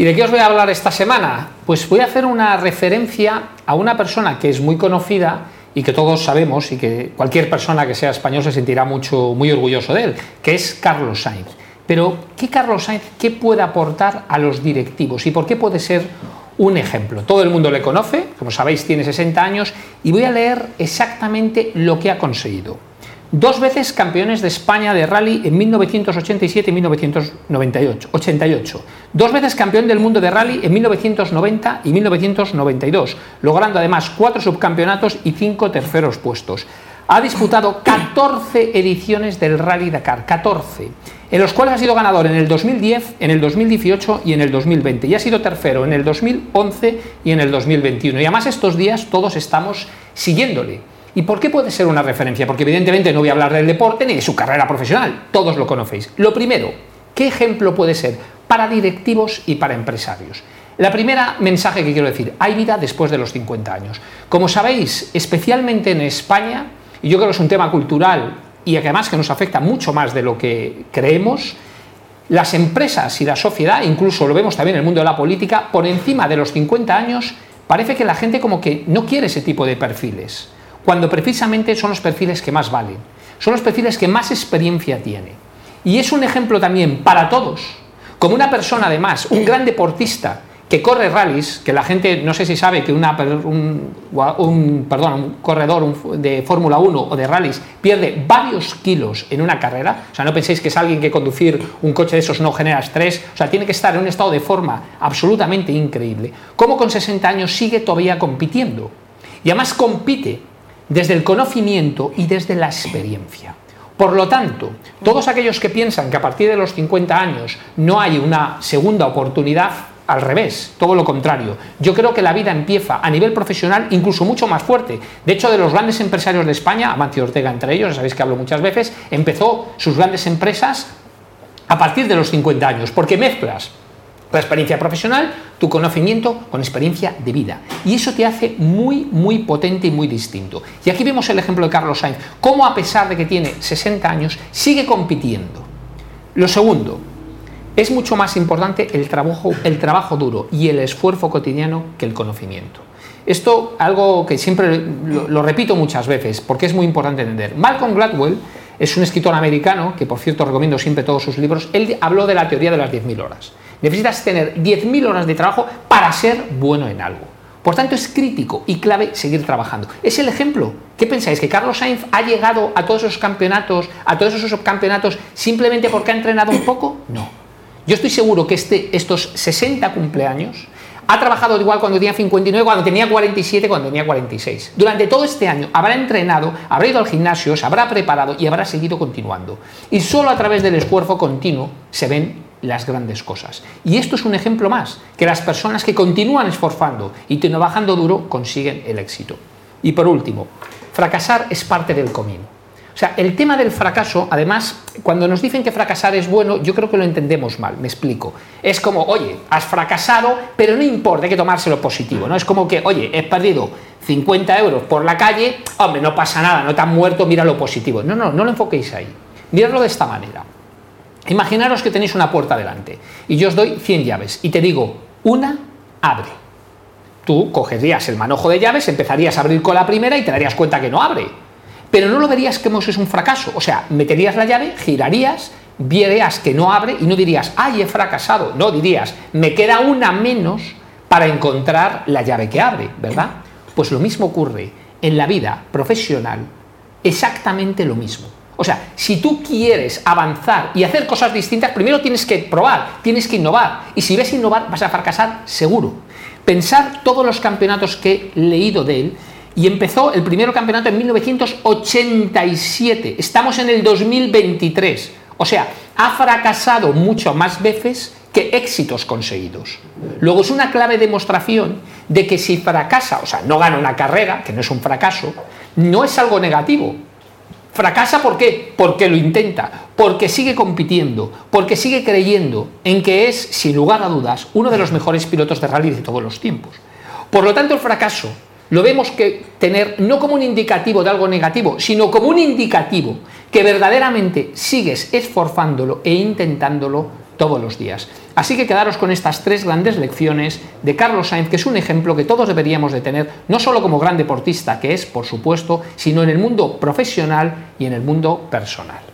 ¿Y de qué os voy a hablar esta semana? Pues voy a hacer una referencia a una persona que es muy conocida y que todos sabemos y que cualquier persona que sea español se sentirá mucho, muy orgulloso de él, que es Carlos Sainz. Pero, ¿qué Carlos Sainz qué puede aportar a los directivos y por qué puede ser un ejemplo? Todo el mundo le conoce, como sabéis tiene 60 años, y voy a leer exactamente lo que ha conseguido. Dos veces campeones de España de rally en 1987 y 1988. Dos veces campeón del mundo de rally en 1990 y 1992, logrando además cuatro subcampeonatos y cinco terceros puestos. Ha disputado 14 ediciones del Rally Dakar, 14, en los cuales ha sido ganador en el 2010, en el 2018 y en el 2020. Y ha sido tercero en el 2011 y en el 2021. Y además estos días todos estamos siguiéndole ¿Y por qué puede ser una referencia? Porque evidentemente no voy a hablar del deporte ni de su carrera profesional, todos lo conocéis. Lo primero, ¿qué ejemplo puede ser para directivos y para empresarios? La primera mensaje que quiero decir, hay vida después de los 50 años. Como sabéis, especialmente en España, y yo creo que es un tema cultural y además que nos afecta mucho más de lo que creemos, las empresas y la sociedad, incluso lo vemos también en el mundo de la política, por encima de los 50 años, parece que la gente como que no quiere ese tipo de perfiles cuando precisamente son los perfiles que más valen, son los perfiles que más experiencia tiene. Y es un ejemplo también para todos, como una persona además, un gran deportista que corre rallies, que la gente no sé si sabe que una, un, perdón, un corredor de Fórmula 1 o de rallies pierde varios kilos en una carrera, o sea, no penséis que es alguien que conducir un coche de esos no genera estrés, o sea, tiene que estar en un estado de forma absolutamente increíble, como con 60 años sigue todavía compitiendo. Y además compite desde el conocimiento y desde la experiencia. Por lo tanto, todos aquellos que piensan que a partir de los 50 años no hay una segunda oportunidad, al revés, todo lo contrario. Yo creo que la vida empieza a nivel profesional incluso mucho más fuerte. De hecho, de los grandes empresarios de España, Amancio Ortega entre ellos, sabéis que hablo muchas veces, empezó sus grandes empresas a partir de los 50 años, porque mezclas la experiencia profesional, tu conocimiento con experiencia de vida. Y eso te hace muy, muy potente y muy distinto. Y aquí vemos el ejemplo de Carlos Sainz, cómo a pesar de que tiene 60 años, sigue compitiendo. Lo segundo, es mucho más importante el trabajo, el trabajo duro y el esfuerzo cotidiano que el conocimiento. Esto algo que siempre lo, lo repito muchas veces porque es muy importante entender. Malcolm Gladwell es un escritor americano, que por cierto recomiendo siempre todos sus libros, él habló de la teoría de las 10.000 horas. Necesitas tener 10.000 horas de trabajo para ser bueno en algo. Por tanto, es crítico y clave seguir trabajando. Es el ejemplo. ¿Qué pensáis? ¿Que Carlos Sainz ha llegado a todos esos campeonatos, a todos esos subcampeonatos, simplemente porque ha entrenado un poco? No. Yo estoy seguro que este, estos 60 cumpleaños ha trabajado igual cuando tenía 59, cuando tenía 47, cuando tenía 46. Durante todo este año habrá entrenado, habrá ido al gimnasio, se habrá preparado y habrá seguido continuando. Y solo a través del esfuerzo continuo se ven las grandes cosas. Y esto es un ejemplo más, que las personas que continúan esforzando y trabajando duro consiguen el éxito. Y por último, fracasar es parte del camino. O sea, el tema del fracaso, además, cuando nos dicen que fracasar es bueno, yo creo que lo entendemos mal, me explico. Es como, oye, has fracasado, pero no importa, hay que tomárselo positivo, ¿no? Es como que, oye, he perdido 50 euros por la calle, hombre, no pasa nada, no te han muerto, mira lo positivo. No, no, no lo enfoquéis ahí. Miradlo de esta manera. Imaginaros que tenéis una puerta delante y yo os doy 100 llaves y te digo, una abre. Tú cogerías el manojo de llaves, empezarías a abrir con la primera y te darías cuenta que no abre. Pero no lo verías como si es un fracaso. O sea, meterías la llave, girarías, verías que no abre y no dirías, ay, he fracasado. No, dirías, me queda una menos para encontrar la llave que abre, ¿verdad? Pues lo mismo ocurre en la vida profesional, exactamente lo mismo. O sea, si tú quieres avanzar y hacer cosas distintas, primero tienes que probar, tienes que innovar. Y si ves innovar, vas a fracasar seguro. Pensar todos los campeonatos que he leído de él, y empezó el primer campeonato en 1987. Estamos en el 2023. O sea, ha fracasado mucho más veces que éxitos conseguidos. Luego es una clave demostración de que si fracasa, o sea, no gana una carrera, que no es un fracaso, no es algo negativo, Fracasa ¿por qué? Porque lo intenta, porque sigue compitiendo, porque sigue creyendo en que es, sin lugar a dudas, uno de los mejores pilotos de rally de todos los tiempos. Por lo tanto, el fracaso lo vemos que tener no como un indicativo de algo negativo, sino como un indicativo que verdaderamente sigues esforzándolo e intentándolo todos los días. Así que quedaros con estas tres grandes lecciones de Carlos Sainz, que es un ejemplo que todos deberíamos de tener, no solo como gran deportista, que es, por supuesto, sino en el mundo profesional y en el mundo personal.